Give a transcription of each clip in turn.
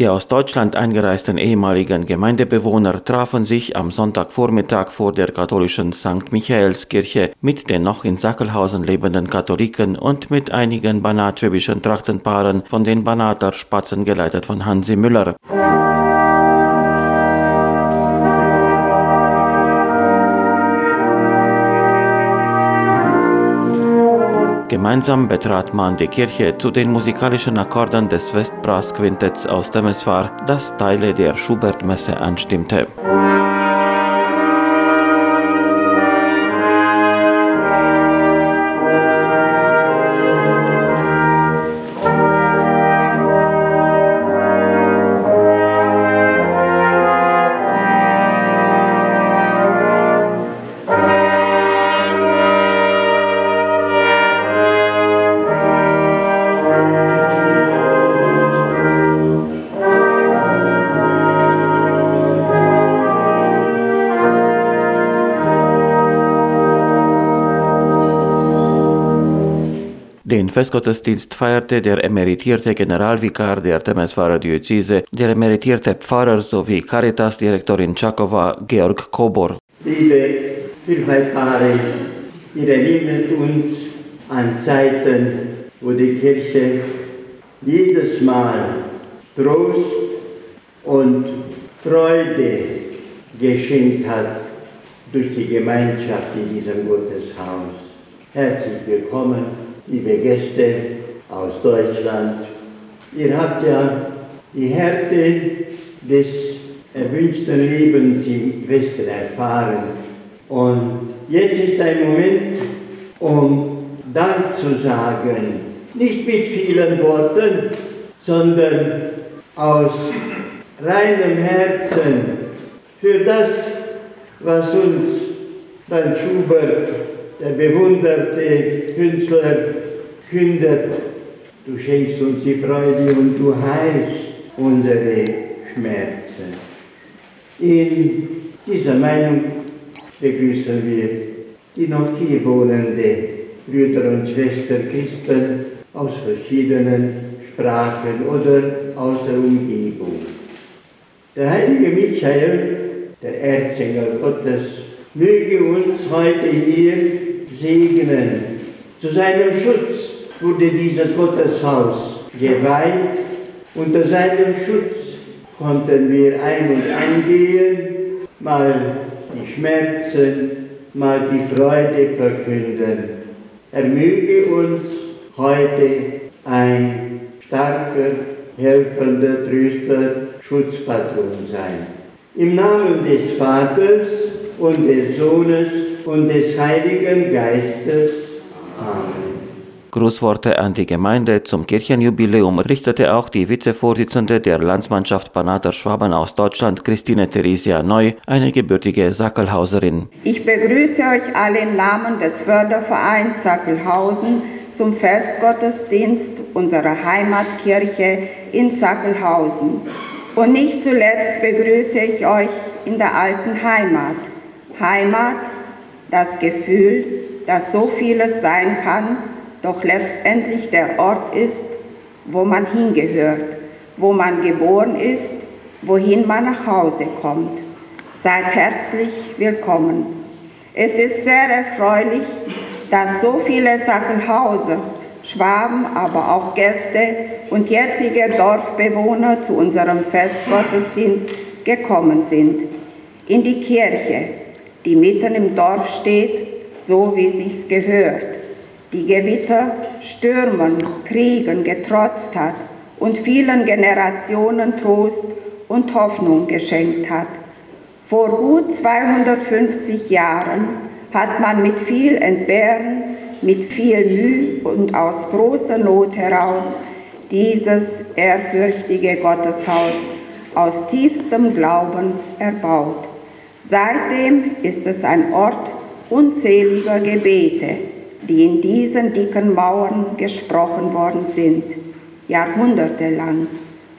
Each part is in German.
Die aus Deutschland eingereisten ehemaligen Gemeindebewohner trafen sich am Sonntagvormittag vor der katholischen St. Michaelskirche mit den noch in Sackelhausen lebenden Katholiken und mit einigen banatschwäbischen Trachtenpaaren von den Banater Spatzen geleitet von Hansi Müller. Gemeinsam betrat man die Kirche zu den musikalischen Akkorden des Westbrass-Quintetts aus Temeswar, das Teile der Schubert-Messe anstimmte. Festgottesdienst feierte der emeritierte Generalvikar der Temeswarer Diözese, der emeritierte Pfarrer sowie Caritas-Direktorin Czakova Georg Kobor. Liebe Kirchweihpaare, ihr erinnert uns an Zeiten, wo die Kirche jedes Mal Trost und Freude geschenkt hat durch die Gemeinschaft in diesem Gotteshaus. Herzlich willkommen liebe Gäste aus Deutschland. Ihr habt ja die Härte des erwünschten Lebens im Westen erfahren. Und jetzt ist ein Moment, um Dank zu sagen, nicht mit vielen Worten, sondern aus reinem Herzen für das, was uns Franz Schubert, der bewunderte Künstler, kündet, du schenkst uns die Freude und du heilst unsere Schmerzen. In dieser Meinung begrüßen wir die noch hier wohnende Brüder und Schwestern Christen aus verschiedenen Sprachen oder aus der Umgebung. Der heilige Michael, der Erzengel Gottes, möge uns heute hier segnen zu seinem Schutz wurde dieses Gotteshaus geweiht. Unter seinem Schutz konnten wir ein- und eingehen, mal die Schmerzen, mal die Freude verkünden. Er möge uns heute ein starker, helfender, tröster Schutzpatron sein. Im Namen des Vaters und des Sohnes und des Heiligen Geistes. Amen. Grußworte an die Gemeinde zum Kirchenjubiläum richtete auch die Vizevorsitzende der Landsmannschaft Banater Schwaben aus Deutschland, Christine Theresia Neu, eine gebürtige Sackelhauserin. Ich begrüße euch alle im Namen des Fördervereins Sackelhausen zum Festgottesdienst unserer Heimatkirche in Sackelhausen. Und nicht zuletzt begrüße ich euch in der alten Heimat. Heimat, das Gefühl, dass so vieles sein kann, doch letztendlich der Ort ist, wo man hingehört, wo man geboren ist, wohin man nach Hause kommt. Seid herzlich willkommen. Es ist sehr erfreulich, dass so viele Sackelhauser, Schwaben, aber auch Gäste und jetzige Dorfbewohner zu unserem Festgottesdienst gekommen sind. In die Kirche, die mitten im Dorf steht, so wie sich's gehört die Gewitter, Stürmen, Kriegen getrotzt hat und vielen Generationen Trost und Hoffnung geschenkt hat. Vor gut 250 Jahren hat man mit viel Entbehren, mit viel Mühe und aus großer Not heraus dieses ehrfürchtige Gotteshaus aus tiefstem Glauben erbaut. Seitdem ist es ein Ort unzähliger Gebete, die in diesen dicken Mauern gesprochen worden sind, jahrhundertelang,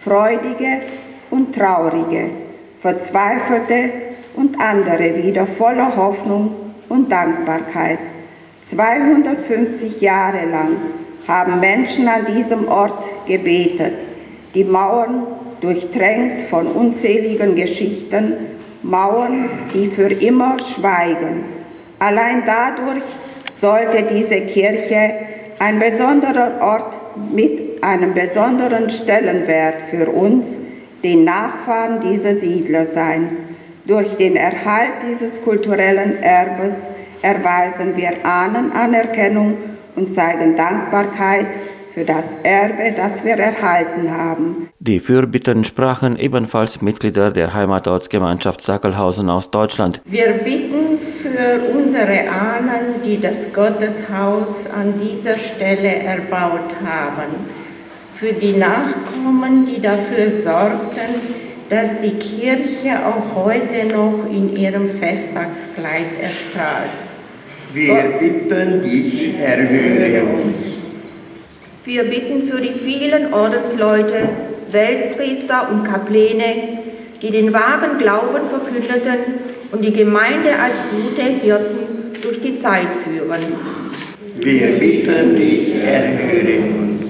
freudige und traurige, verzweifelte und andere wieder voller Hoffnung und Dankbarkeit. 250 Jahre lang haben Menschen an diesem Ort gebetet. Die Mauern durchtränkt von unzähligen Geschichten, Mauern, die für immer schweigen. Allein dadurch sollte diese Kirche ein besonderer Ort mit einem besonderen Stellenwert für uns, den Nachfahren dieser Siedler sein. Durch den Erhalt dieses kulturellen Erbes erweisen wir Ahnenanerkennung und zeigen Dankbarkeit für das Erbe, das wir erhalten haben. Die Fürbitten sprachen ebenfalls Mitglieder der Heimatortsgemeinschaft Sackelhausen aus Deutschland. Wir bitten für unsere Ahnen, die das Gotteshaus an dieser Stelle erbaut haben, für die Nachkommen, die dafür sorgten, dass die Kirche auch heute noch in ihrem Festtagskleid erstrahlt. Wir bitten dich, erhöre uns. Wir bitten für die vielen Ordensleute, Weltpriester und Kapläne, die den wahren Glauben verkündeten und die Gemeinde als gute Hirten durch die Zeit führen. Wir bitten dich, erhöre uns.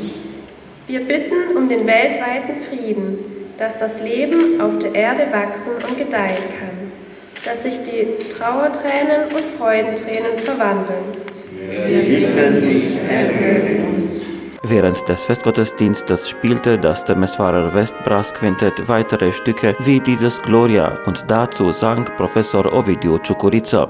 Wir bitten um den weltweiten Frieden, dass das Leben auf der Erde wachsen und gedeihen kann, dass sich die Trauertränen und Freudentränen verwandeln. Wir bitten dich, erhöre uns. Während des Festgottesdienstes spielte das Temeswarer Westbrassquintett weitere Stücke wie dieses Gloria und dazu sang Professor Ovidiu Czukurica.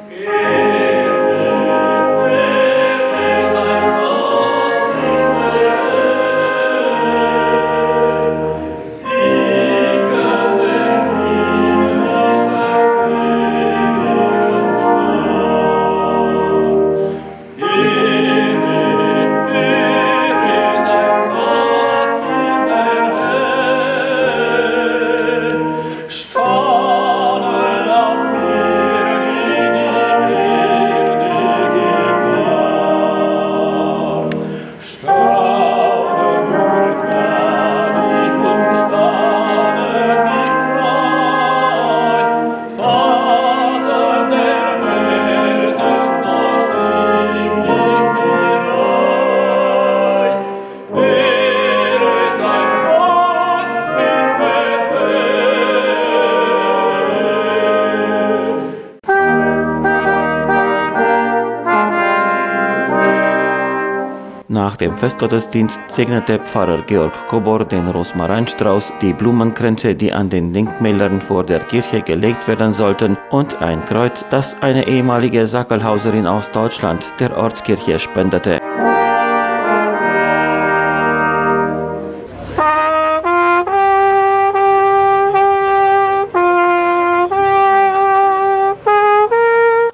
Nach dem Festgottesdienst segnete Pfarrer Georg Kobor den Rosmarinstrauß, die Blumenkränze, die an den Denkmälern vor der Kirche gelegt werden sollten, und ein Kreuz, das eine ehemalige Sackelhauserin aus Deutschland der Ortskirche spendete.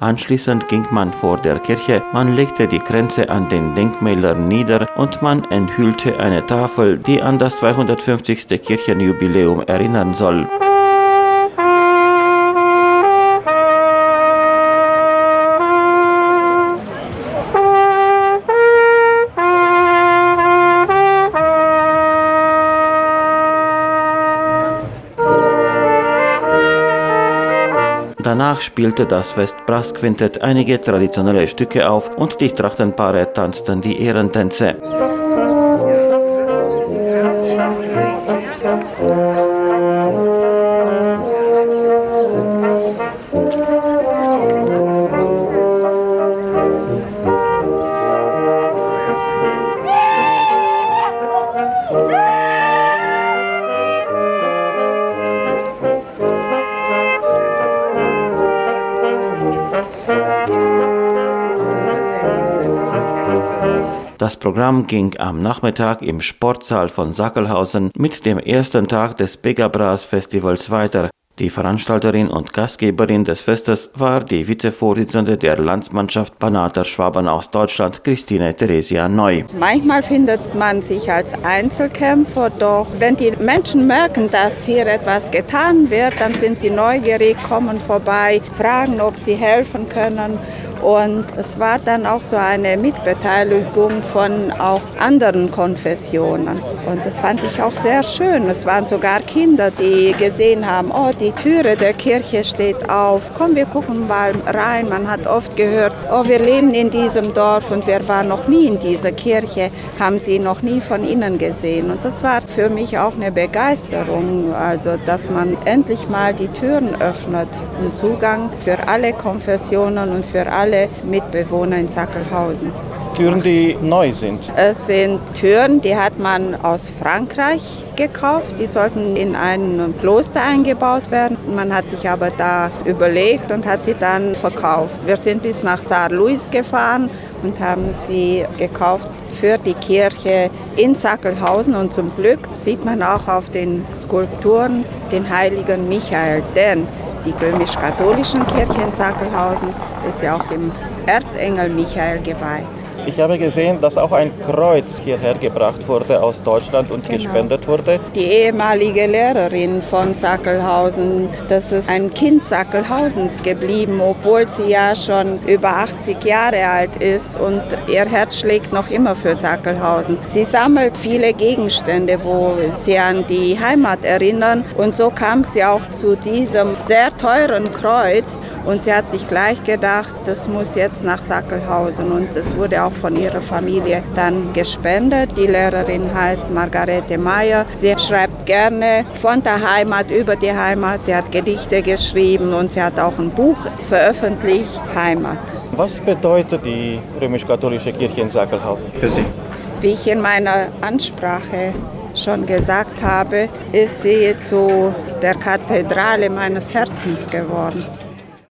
Anschließend ging man vor der Kirche, man legte die Kränze an den Denkmälern nieder und man enthüllte eine Tafel, die an das 250. Kirchenjubiläum erinnern soll. Danach spielte das Westbrass-Quintett einige traditionelle Stücke auf und die Trachtenpaare tanzten die Ehrentänze. Das Programm ging am Nachmittag im Sportsaal von Sackelhausen mit dem ersten Tag des Begabras Festivals weiter. Die Veranstalterin und Gastgeberin des Festes war die Vizevorsitzende der Landsmannschaft Banater Schwaben aus Deutschland, Christine Theresia Neu. Manchmal findet man sich als Einzelkämpfer, doch wenn die Menschen merken, dass hier etwas getan wird, dann sind sie neugierig, kommen vorbei, fragen, ob sie helfen können Und es war dann auch so eine Mitbeteiligung von auch anderen Konfessionen. Und das fand ich auch sehr schön. Es waren sogar Kinder, die gesehen haben, oh, die Türe der Kirche steht auf. Komm, wir gucken mal rein. Man hat oft gehört, oh, wir leben in diesem Dorf und wir waren noch nie in dieser Kirche, haben sie noch nie von innen gesehen. Und das war für mich auch eine Begeisterung, also dass man endlich mal die Türen öffnet und Zugang für alle Konfessionen und für alle Mitbewohner in Sackelhausen. Türen, die neu sind? Es sind Türen, die hat man aus Frankreich gekauft. Die sollten in ein Kloster eingebaut werden. Man hat sich aber da überlegt und hat sie dann verkauft. Wir sind bis nach Saar-Louis gefahren und haben sie gekauft für die Kirche in Sackelhausen. Und zum Glück sieht man auch auf den Skulpturen den heiligen Michael, denn die römisch-katholischen Kirche in Sackelhausen ist ja auch dem Erzengel Michael geweiht. Ich habe gesehen, dass auch ein Kreuz hierher gebracht wurde aus Deutschland und genau. gespendet wurde. Die ehemalige Lehrerin von Sackelhausen, das ist ein Kind Sackelhausens geblieben, obwohl sie ja schon über 80 Jahre alt ist und ihr Herz schlägt noch immer für Sackelhausen. Sie sammelt viele Gegenstände, wo sie an die Heimat erinnern und so kam sie auch zu diesem sehr teuren Kreuz und sie hat sich gleich gedacht, das muss jetzt nach Sackelhausen. Und es wurde auch von ihrer Familie dann gespendet. Die Lehrerin heißt Margarete Meyer. Sie schreibt gerne von der Heimat über die Heimat. Sie hat Gedichte geschrieben und sie hat auch ein Buch veröffentlicht, Heimat. Was bedeutet die römisch-katholische Kirche in Sackelhausen für Sie? Wie ich in meiner Ansprache schon gesagt habe, ist sie zu der Kathedrale meines Herzens geworden.